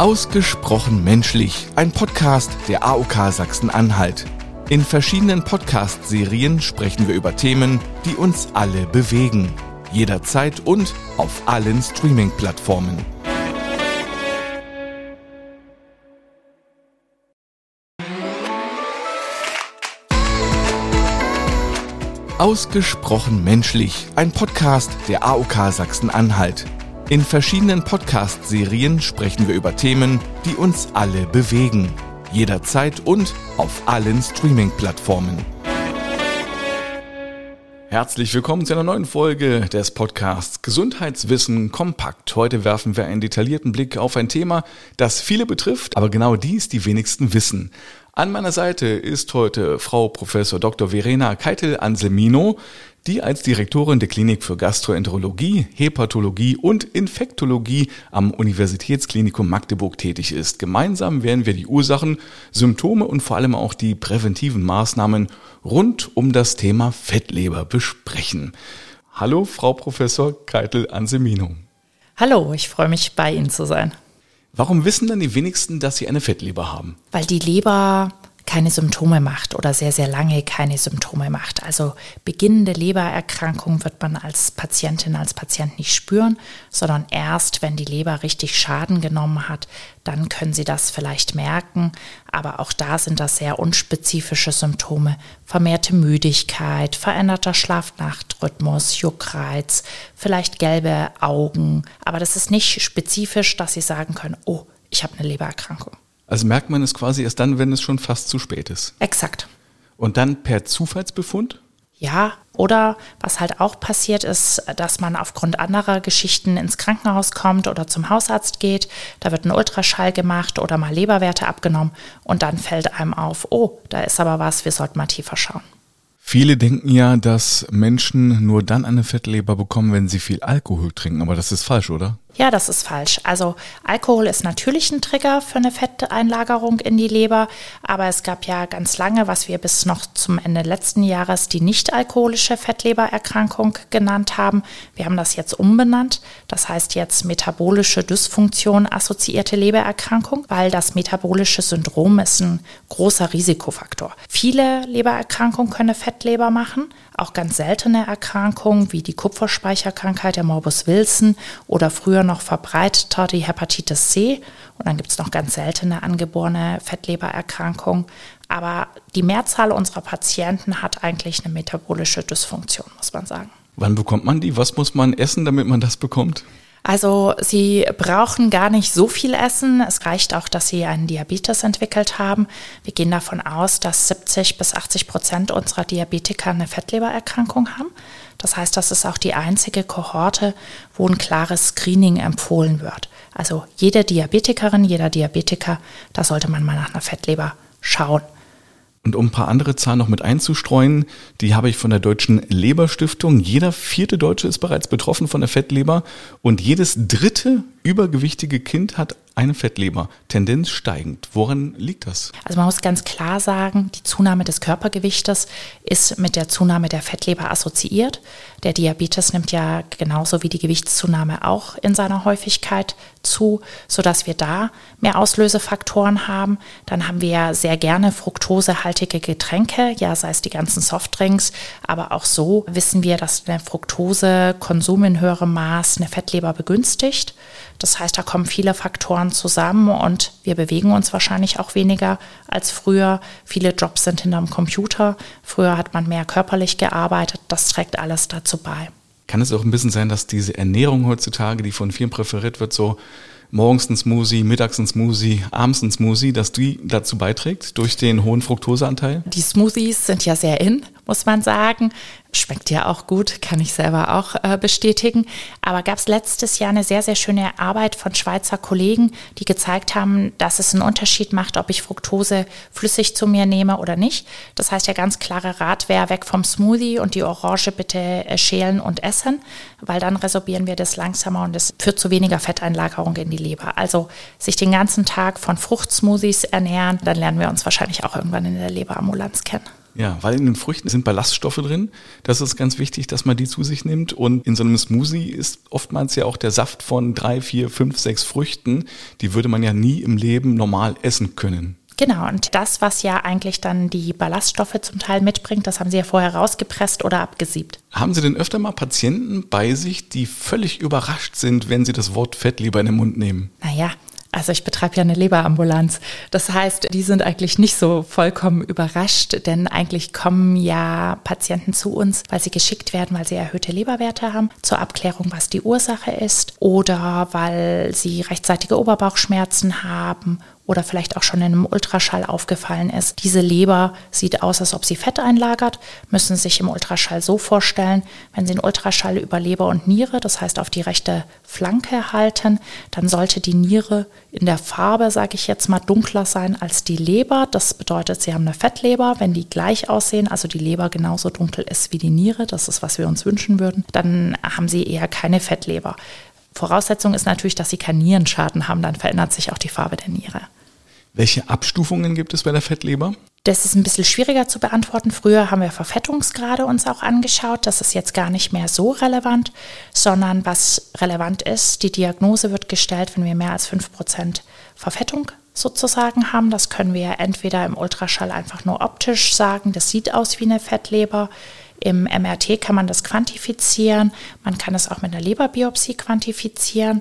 Ausgesprochen menschlich, ein Podcast der AOK Sachsen-Anhalt. In verschiedenen Podcast-Serien sprechen wir über Themen, die uns alle bewegen. Jederzeit und auf allen Streaming-Plattformen. Ausgesprochen menschlich, ein Podcast der AOK Sachsen-Anhalt. In verschiedenen Podcast-Serien sprechen wir über Themen, die uns alle bewegen. Jederzeit und auf allen Streaming-Plattformen. Herzlich willkommen zu einer neuen Folge des Podcasts Gesundheitswissen kompakt. Heute werfen wir einen detaillierten Blick auf ein Thema, das viele betrifft, aber genau dies die wenigsten wissen. An meiner Seite ist heute Frau Professor Dr. Verena Keitel-Anselmino, die als Direktorin der Klinik für Gastroenterologie, Hepatologie und Infektologie am Universitätsklinikum Magdeburg tätig ist. Gemeinsam werden wir die Ursachen, Symptome und vor allem auch die präventiven Maßnahmen rund um das Thema Fettleber besprechen. Hallo, Frau Professor Keitel-Anselmino. Hallo, ich freue mich, bei Ihnen zu sein. Warum wissen dann die wenigsten, dass sie eine Fettleber haben? Weil die Leber keine Symptome macht oder sehr, sehr lange keine Symptome macht. Also beginnende Lebererkrankung wird man als Patientin, als Patient nicht spüren, sondern erst, wenn die Leber richtig Schaden genommen hat, dann können Sie das vielleicht merken. Aber auch da sind das sehr unspezifische Symptome. Vermehrte Müdigkeit, veränderter Schlaf-Nacht-Rhythmus, Juckreiz, vielleicht gelbe Augen. Aber das ist nicht spezifisch, dass Sie sagen können, oh, ich habe eine Lebererkrankung. Also merkt man es quasi erst dann, wenn es schon fast zu spät ist. Exakt. Und dann per Zufallsbefund? Ja, oder was halt auch passiert ist, dass man aufgrund anderer Geschichten ins Krankenhaus kommt oder zum Hausarzt geht. Da wird ein Ultraschall gemacht oder mal Leberwerte abgenommen und dann fällt einem auf, oh, da ist aber was, wir sollten mal tiefer schauen. Viele denken ja, dass Menschen nur dann eine Fettleber bekommen, wenn sie viel Alkohol trinken, aber das ist falsch, oder? Ja, das ist falsch. Also Alkohol ist natürlich ein Trigger für eine Fetteinlagerung in die Leber, aber es gab ja ganz lange, was wir bis noch zum Ende letzten Jahres die nicht-alkoholische Fettlebererkrankung genannt haben. Wir haben das jetzt umbenannt. Das heißt jetzt metabolische Dysfunktion assoziierte Lebererkrankung, weil das metabolische Syndrom ist ein großer Risikofaktor. Viele Lebererkrankungen können Fettleber machen, auch ganz seltene Erkrankungen wie die Kupferspeicherkrankheit der Morbus Wilson oder früher noch verbreiteter die Hepatitis C. Und dann gibt es noch ganz seltene angeborene Fettlebererkrankungen. Aber die Mehrzahl unserer Patienten hat eigentlich eine metabolische Dysfunktion, muss man sagen. Wann bekommt man die? Was muss man essen, damit man das bekommt? Also Sie brauchen gar nicht so viel essen. Es reicht auch, dass Sie einen Diabetes entwickelt haben. Wir gehen davon aus, dass 70 bis 80 Prozent unserer Diabetiker eine Fettlebererkrankung haben. Das heißt, das ist auch die einzige Kohorte, wo ein klares Screening empfohlen wird. Also jede Diabetikerin, jeder Diabetiker, da sollte man mal nach einer Fettleber schauen. Und um ein paar andere Zahlen noch mit einzustreuen, die habe ich von der Deutschen Leberstiftung. Jeder vierte Deutsche ist bereits betroffen von der Fettleber und jedes dritte übergewichtige Kind hat eine Fettleber, Tendenz steigend. Woran liegt das? Also man muss ganz klar sagen, die Zunahme des Körpergewichtes ist mit der Zunahme der Fettleber assoziiert. Der Diabetes nimmt ja genauso wie die Gewichtszunahme auch in seiner Häufigkeit zu, sodass wir da mehr Auslösefaktoren haben. Dann haben wir ja sehr gerne fruktosehaltige Getränke, ja, sei es die ganzen Softdrinks, aber auch so wissen wir, dass der Fructosekonsum in höherem Maß eine Fettleber begünstigt. Das heißt, da kommen viele Faktoren zusammen und wir bewegen uns wahrscheinlich auch weniger als früher. Viele Jobs sind hinterm Computer. Früher hat man mehr körperlich gearbeitet. Das trägt alles dazu bei. Kann es auch ein bisschen sein, dass diese Ernährung heutzutage, die von vielen präferiert wird, so morgens ein Smoothie, mittags ein Smoothie, abends ein Smoothie, dass die dazu beiträgt durch den hohen Fructoseanteil? Die Smoothies sind ja sehr in, muss man sagen. Schmeckt ja auch gut, kann ich selber auch äh, bestätigen. Aber gab es letztes Jahr eine sehr, sehr schöne Arbeit von Schweizer Kollegen, die gezeigt haben, dass es einen Unterschied macht, ob ich Fructose flüssig zu mir nehme oder nicht. Das heißt, der ganz klare Rat wäre weg vom Smoothie und die Orange bitte äh, schälen und essen, weil dann resorbieren wir das langsamer und es führt zu weniger Fetteinlagerung in die Leber. Also sich den ganzen Tag von Fruchtsmoothies ernähren, dann lernen wir uns wahrscheinlich auch irgendwann in der Leberambulanz kennen. Ja, weil in den Früchten sind Ballaststoffe drin. Das ist ganz wichtig, dass man die zu sich nimmt. Und in so einem Smoothie ist oftmals ja auch der Saft von drei, vier, fünf, sechs Früchten. Die würde man ja nie im Leben normal essen können. Genau, und das, was ja eigentlich dann die Ballaststoffe zum Teil mitbringt, das haben Sie ja vorher rausgepresst oder abgesiebt. Haben Sie denn öfter mal Patienten bei sich, die völlig überrascht sind, wenn Sie das Wort Fettleber in den Mund nehmen? Naja, also ich betreibe ja eine Leberambulanz. Das heißt, die sind eigentlich nicht so vollkommen überrascht, denn eigentlich kommen ja Patienten zu uns, weil sie geschickt werden, weil sie erhöhte Leberwerte haben, zur Abklärung, was die Ursache ist oder weil sie rechtzeitige Oberbauchschmerzen haben oder vielleicht auch schon in einem Ultraschall aufgefallen ist. Diese Leber sieht aus, als ob sie Fett einlagert, müssen sich im Ultraschall so vorstellen, wenn Sie einen Ultraschall über Leber und Niere, das heißt auf die rechte Flanke halten, dann sollte die Niere in der Farbe, sage ich jetzt mal, dunkler sein als die Leber. Das bedeutet, Sie haben eine Fettleber. Wenn die gleich aussehen, also die Leber genauso dunkel ist wie die Niere, das ist, was wir uns wünschen würden, dann haben Sie eher keine Fettleber. Voraussetzung ist natürlich, dass Sie keinen Nierenschaden haben, dann verändert sich auch die Farbe der Niere. Welche Abstufungen gibt es bei der Fettleber? Das ist ein bisschen schwieriger zu beantworten. Früher haben wir Verfettungsgrade uns auch angeschaut. Das ist jetzt gar nicht mehr so relevant, sondern was relevant ist, die Diagnose wird gestellt, wenn wir mehr als 5% Verfettung sozusagen haben. Das können wir entweder im Ultraschall einfach nur optisch sagen, das sieht aus wie eine Fettleber. Im MRT kann man das quantifizieren. Man kann es auch mit einer Leberbiopsie quantifizieren.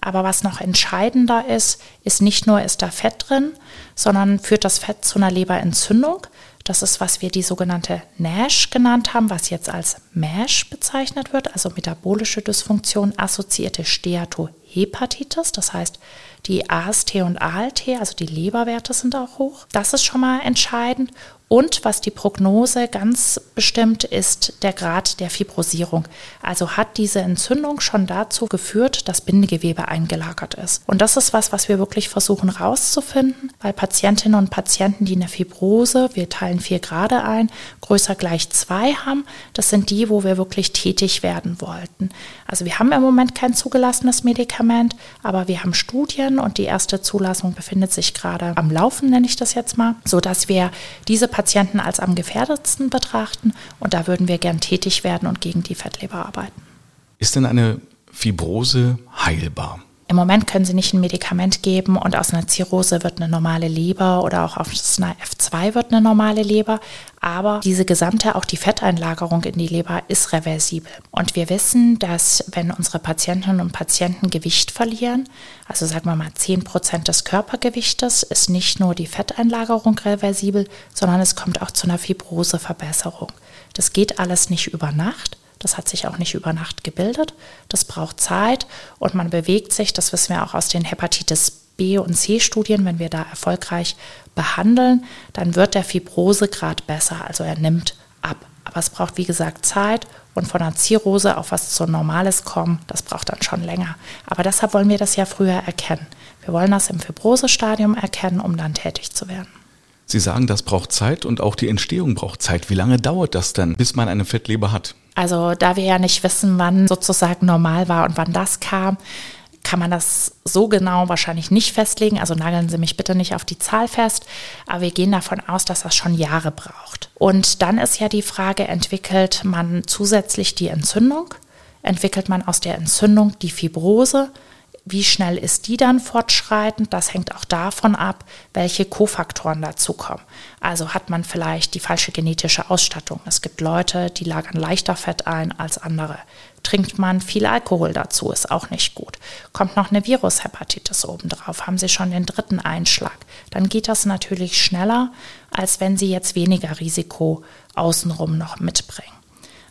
Aber was noch entscheidender ist, ist nicht nur, ist da Fett drin, sondern führt das Fett zu einer Leberentzündung. Das ist, was wir die sogenannte NASH genannt haben, was jetzt als MASH bezeichnet wird, also metabolische Dysfunktion assoziierte Steatohepatitis. Das heißt, die AST und ALT, also die Leberwerte sind auch hoch. Das ist schon mal entscheidend. Und was die Prognose ganz bestimmt ist, der Grad der Fibrosierung. Also hat diese Entzündung schon dazu geführt, dass Bindegewebe eingelagert ist. Und das ist was, was wir wirklich versuchen rauszufinden, weil Patientinnen und Patienten, die eine Fibrose, wir teilen vier Grade ein, größer gleich zwei haben, das sind die, wo wir wirklich tätig werden wollten. Also wir haben im Moment kein zugelassenes Medikament, aber wir haben Studien und die erste Zulassung befindet sich gerade am Laufen, nenne ich das jetzt mal, sodass wir diese Patienten als am gefährdetsten betrachten und da würden wir gern tätig werden und gegen die Fettleber arbeiten. Ist denn eine Fibrose heilbar? Im Moment können sie nicht ein Medikament geben und aus einer Zirrhose wird eine normale Leber oder auch aus einer F2 wird eine normale Leber. Aber diese gesamte, auch die Fetteinlagerung in die Leber ist reversibel. Und wir wissen, dass wenn unsere Patientinnen und Patienten Gewicht verlieren, also sagen wir mal 10 Prozent des Körpergewichtes, ist nicht nur die Fetteinlagerung reversibel, sondern es kommt auch zu einer Fibroseverbesserung. Das geht alles nicht über Nacht. Das hat sich auch nicht über Nacht gebildet. Das braucht Zeit und man bewegt sich, das wissen wir auch aus den Hepatitis B und C Studien, wenn wir da erfolgreich behandeln, dann wird der Fibrosegrad besser, also er nimmt ab. Aber es braucht, wie gesagt, Zeit und von einer Zirrhose auf was zu Normales kommen, das braucht dann schon länger. Aber deshalb wollen wir das ja früher erkennen. Wir wollen das im Fibrosestadium erkennen, um dann tätig zu werden. Sie sagen, das braucht Zeit und auch die Entstehung braucht Zeit. Wie lange dauert das dann, bis man eine Fettleber hat? Also da wir ja nicht wissen, wann sozusagen normal war und wann das kam, kann man das so genau wahrscheinlich nicht festlegen. Also nageln Sie mich bitte nicht auf die Zahl fest. Aber wir gehen davon aus, dass das schon Jahre braucht. Und dann ist ja die Frage, entwickelt man zusätzlich die Entzündung? Entwickelt man aus der Entzündung die Fibrose? Wie schnell ist die dann fortschreitend? Das hängt auch davon ab, welche Kofaktoren dazukommen. Also hat man vielleicht die falsche genetische Ausstattung. Es gibt Leute, die lagern leichter Fett ein als andere. Trinkt man viel Alkohol dazu, ist auch nicht gut. Kommt noch eine Virushepatitis obendrauf, haben Sie schon den dritten Einschlag. Dann geht das natürlich schneller, als wenn Sie jetzt weniger Risiko außenrum noch mitbringen.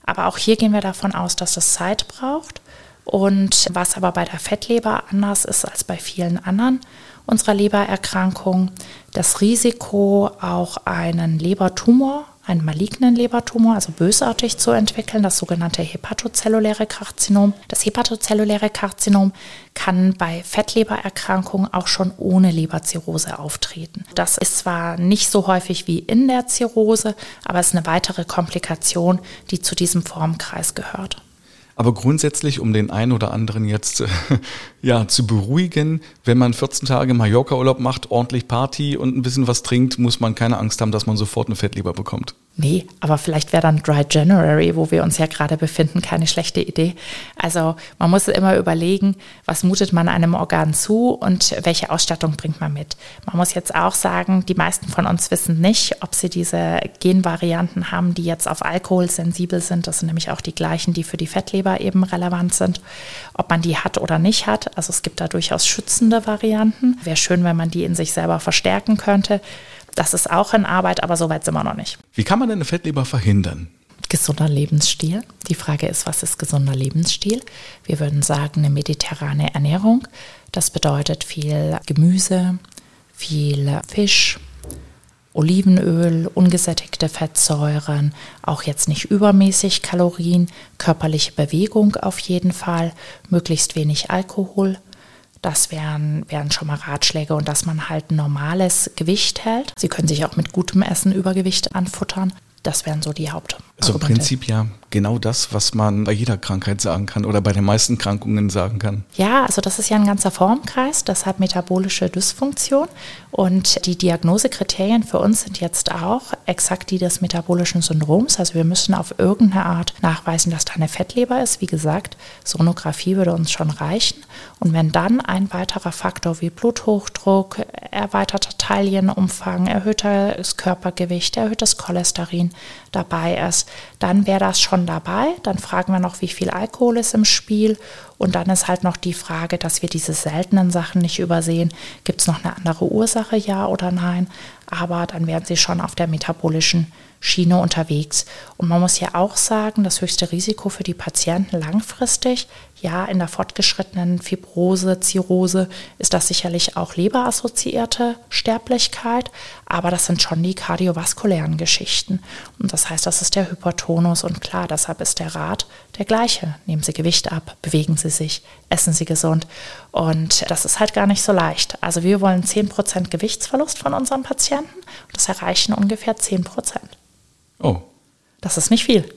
Aber auch hier gehen wir davon aus, dass es Zeit braucht. Und was aber bei der Fettleber anders ist als bei vielen anderen unserer Lebererkrankungen, das Risiko, auch einen Lebertumor, einen malignen Lebertumor, also bösartig zu entwickeln, das sogenannte hepatozelluläre Karzinom. Das hepatozelluläre Karzinom kann bei Fettlebererkrankungen auch schon ohne Leberzirrhose auftreten. Das ist zwar nicht so häufig wie in der Zirrhose, aber es ist eine weitere Komplikation, die zu diesem Formkreis gehört. Aber grundsätzlich, um den einen oder anderen jetzt ja, zu beruhigen, wenn man 14 Tage Mallorca-Urlaub macht, ordentlich Party und ein bisschen was trinkt, muss man keine Angst haben, dass man sofort eine Fettleber bekommt. Nee, aber vielleicht wäre dann Dry January, wo wir uns ja gerade befinden, keine schlechte Idee. Also man muss immer überlegen, was mutet man einem Organ zu und welche Ausstattung bringt man mit. Man muss jetzt auch sagen, die meisten von uns wissen nicht, ob sie diese Genvarianten haben, die jetzt auf Alkohol sensibel sind. Das sind nämlich auch die gleichen, die für die Fettleber eben relevant sind. Ob man die hat oder nicht hat. Also es gibt da durchaus schützende Varianten. Wäre schön, wenn man die in sich selber verstärken könnte. Das ist auch in Arbeit, aber so weit sind wir noch nicht. Wie kann man denn eine Fettleber verhindern? Gesunder Lebensstil. Die Frage ist, was ist gesunder Lebensstil? Wir würden sagen, eine mediterrane Ernährung. Das bedeutet viel Gemüse, viel Fisch, Olivenöl, ungesättigte Fettsäuren, auch jetzt nicht übermäßig Kalorien, körperliche Bewegung auf jeden Fall, möglichst wenig Alkohol, das wären, wären schon mal Ratschläge und dass man halt normales Gewicht hält. Sie können sich auch mit gutem Essen Übergewicht anfuttern. Das wären so die Haupt. Also im Prinzip ja genau das, was man bei jeder Krankheit sagen kann oder bei den meisten Krankungen sagen kann. Ja, also das ist ja ein ganzer Formkreis, das hat metabolische Dysfunktion und die Diagnosekriterien für uns sind jetzt auch exakt die des metabolischen Syndroms. Also wir müssen auf irgendeine Art nachweisen, dass da eine Fettleber ist. Wie gesagt, Sonographie würde uns schon reichen. Und wenn dann ein weiterer Faktor wie Bluthochdruck, erweiterter Taillenumfang, erhöhtes Körpergewicht, erhöhtes Cholesterin dabei ist, dann wäre das schon dabei. Dann fragen wir noch, wie viel Alkohol ist im Spiel. Und dann ist halt noch die Frage, dass wir diese seltenen Sachen nicht übersehen. Gibt es noch eine andere Ursache, ja oder nein? Aber dann werden sie schon auf der metabolischen Schiene unterwegs. Und man muss ja auch sagen, das höchste Risiko für die Patienten langfristig, ja, in der fortgeschrittenen Fibrose, Zirrhose ist das sicherlich auch leberassoziierte Sterblichkeit, aber das sind schon die kardiovaskulären Geschichten. Und das heißt, das ist der Hypertonus und klar, deshalb ist der Rat der gleiche. Nehmen Sie Gewicht ab, bewegen Sie sich, essen Sie gesund. Und das ist halt gar nicht so leicht. Also wir wollen 10% Gewichtsverlust von unseren Patienten und das erreichen ungefähr 10%. Oh. Das ist nicht viel.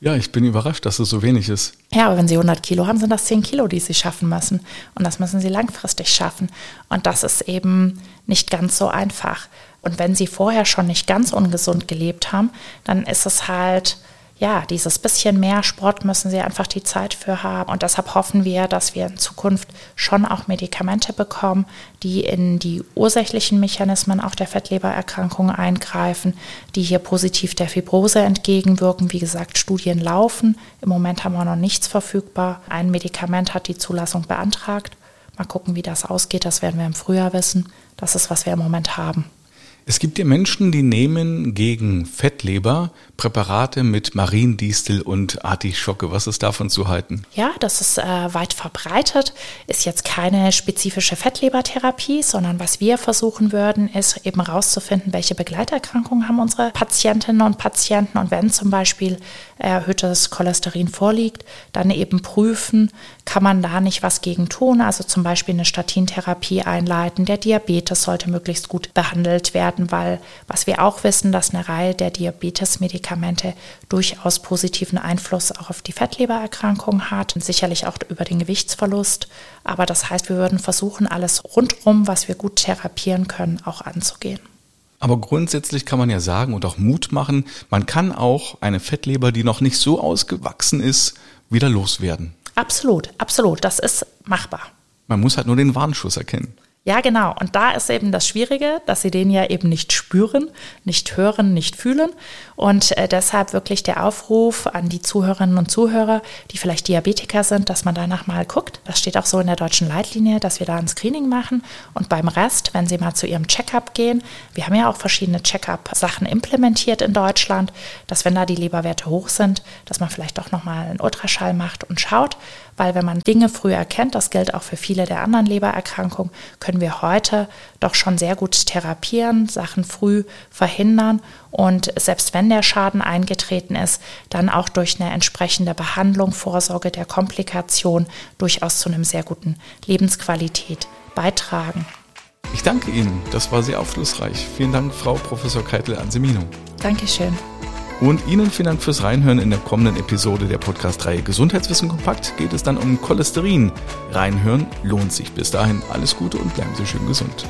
Ja, ich bin überrascht, dass es so wenig ist. Ja, aber wenn Sie 100 Kilo haben, sind das 10 Kilo, die Sie schaffen müssen. Und das müssen Sie langfristig schaffen. Und das ist eben nicht ganz so einfach. Und wenn Sie vorher schon nicht ganz ungesund gelebt haben, dann ist es halt ja, dieses bisschen mehr Sport müssen sie einfach die Zeit für haben. Und deshalb hoffen wir, dass wir in Zukunft schon auch Medikamente bekommen, die in die ursächlichen Mechanismen auch der Fettlebererkrankung eingreifen, die hier positiv der Fibrose entgegenwirken. Wie gesagt, Studien laufen. Im Moment haben wir noch nichts verfügbar. Ein Medikament hat die Zulassung beantragt. Mal gucken, wie das ausgeht. Das werden wir im Frühjahr wissen. Das ist, was wir im Moment haben. Es gibt ja Menschen, die nehmen gegen Fettleber Präparate mit Mariendistel und Artischocke. Was ist davon zu halten? Ja, das ist äh, weit verbreitet, ist jetzt keine spezifische Fettlebertherapie, sondern was wir versuchen würden, ist eben herauszufinden, welche Begleiterkrankungen haben unsere Patientinnen und Patienten und wenn zum Beispiel erhöhtes Cholesterin vorliegt, dann eben prüfen, kann man da nicht was gegen tun, also zum Beispiel eine Statintherapie einleiten. Der Diabetes sollte möglichst gut behandelt werden, weil was wir auch wissen, dass eine Reihe der Diabetesmedikamente durchaus positiven Einfluss auch auf die Fettlebererkrankung hat und sicherlich auch über den Gewichtsverlust. Aber das heißt, wir würden versuchen, alles rundherum, was wir gut therapieren können, auch anzugehen. Aber grundsätzlich kann man ja sagen und auch Mut machen, man kann auch eine Fettleber, die noch nicht so ausgewachsen ist, wieder loswerden. Absolut, absolut. Das ist machbar. Man muss halt nur den Warnschuss erkennen. Ja, genau. Und da ist eben das Schwierige, dass sie den ja eben nicht spüren, nicht hören, nicht fühlen. Und äh, deshalb wirklich der Aufruf an die Zuhörerinnen und Zuhörer, die vielleicht Diabetiker sind, dass man danach mal guckt. Das steht auch so in der deutschen Leitlinie, dass wir da ein Screening machen. Und beim Rest, wenn sie mal zu ihrem Checkup gehen, wir haben ja auch verschiedene Checkup-Sachen implementiert in Deutschland, dass wenn da die Leberwerte hoch sind, dass man vielleicht auch nochmal einen Ultraschall macht und schaut, weil wenn man Dinge früh erkennt, das gilt auch für viele der anderen Lebererkrankungen, können wir heute doch schon sehr gut therapieren, Sachen früh verhindern und selbst wenn der Schaden eingetreten ist, dann auch durch eine entsprechende Behandlung, Vorsorge der Komplikation durchaus zu einem sehr guten Lebensqualität beitragen. Ich danke Ihnen, das war sehr aufschlussreich. Vielen Dank, Frau Professor Keitel-Ansemino. Dankeschön. Und Ihnen vielen Dank fürs Reinhören. In der kommenden Episode der Podcast-Reihe Gesundheitswissen kompakt geht es dann um Cholesterin. Reinhören lohnt sich. Bis dahin alles Gute und bleiben Sie schön gesund.